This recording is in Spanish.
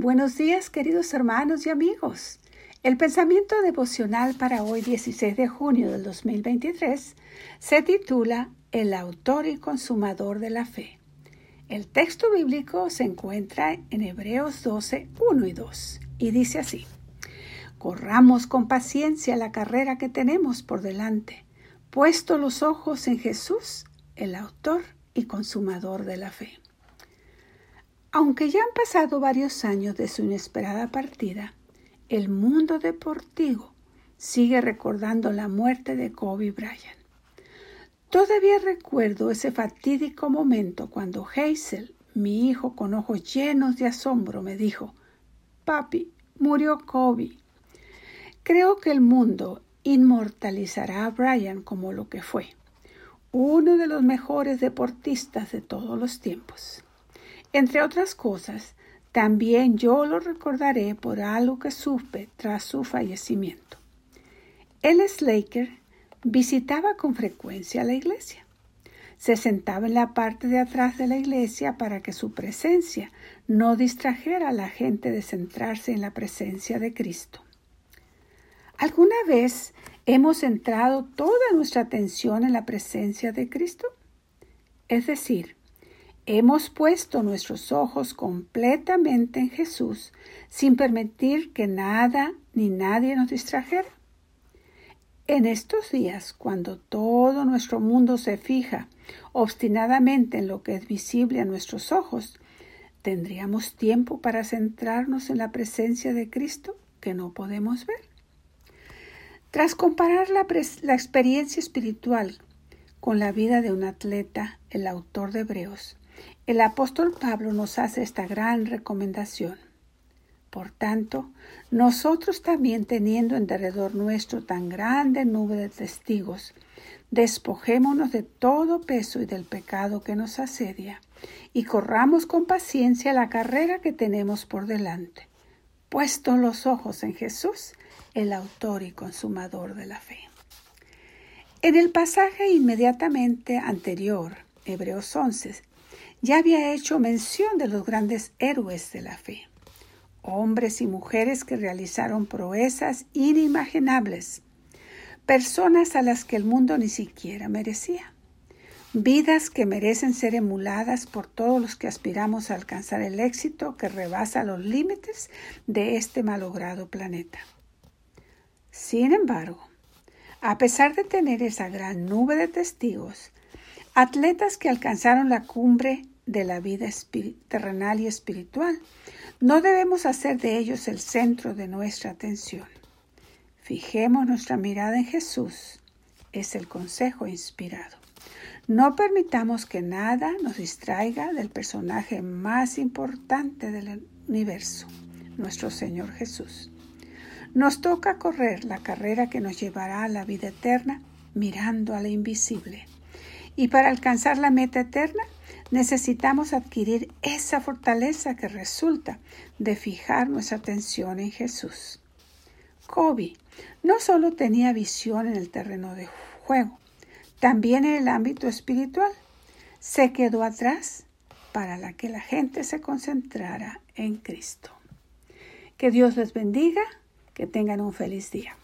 buenos días queridos hermanos y amigos. El pensamiento devocional para hoy 16 de junio del 2023 se titula El autor y consumador de la fe. El texto bíblico se encuentra en Hebreos 12, 1 y 2 y dice así. Corramos con paciencia la carrera que tenemos por delante, puesto los ojos en Jesús, el autor y consumador de la fe. Aunque ya han pasado varios años de su inesperada partida, el mundo deportivo sigue recordando la muerte de Kobe Bryant. Todavía recuerdo ese fatídico momento cuando Hazel, mi hijo con ojos llenos de asombro, me dijo, Papi, murió Kobe. Creo que el mundo inmortalizará a Bryant como lo que fue, uno de los mejores deportistas de todos los tiempos. Entre otras cosas, también yo lo recordaré por algo que supe tras su fallecimiento. El Slaker visitaba con frecuencia la iglesia. Se sentaba en la parte de atrás de la iglesia para que su presencia no distrajera a la gente de centrarse en la presencia de Cristo. ¿Alguna vez hemos centrado toda nuestra atención en la presencia de Cristo? Es decir, Hemos puesto nuestros ojos completamente en Jesús sin permitir que nada ni nadie nos distrajera. En estos días, cuando todo nuestro mundo se fija obstinadamente en lo que es visible a nuestros ojos, ¿tendríamos tiempo para centrarnos en la presencia de Cristo que no podemos ver? Tras comparar la, la experiencia espiritual con la vida de un atleta, el autor de Hebreos el apóstol Pablo nos hace esta gran recomendación. Por tanto, nosotros también teniendo en derredor nuestro tan grande nube de testigos, despojémonos de todo peso y del pecado que nos asedia, y corramos con paciencia la carrera que tenemos por delante, puestos los ojos en Jesús, el autor y consumador de la fe. En el pasaje inmediatamente anterior, Hebreos 11, ya había hecho mención de los grandes héroes de la fe, hombres y mujeres que realizaron proezas inimaginables, personas a las que el mundo ni siquiera merecía, vidas que merecen ser emuladas por todos los que aspiramos a alcanzar el éxito que rebasa los límites de este malogrado planeta. Sin embargo, a pesar de tener esa gran nube de testigos, atletas que alcanzaron la cumbre de la vida terrenal y espiritual. No debemos hacer de ellos el centro de nuestra atención. Fijemos nuestra mirada en Jesús. Es el consejo inspirado. No permitamos que nada nos distraiga del personaje más importante del universo, nuestro Señor Jesús. Nos toca correr la carrera que nos llevará a la vida eterna mirando a la invisible. Y para alcanzar la meta eterna necesitamos adquirir esa fortaleza que resulta de fijar nuestra atención en Jesús. Kobe no solo tenía visión en el terreno de juego, también en el ámbito espiritual. Se quedó atrás para la que la gente se concentrara en Cristo. Que Dios les bendiga, que tengan un feliz día.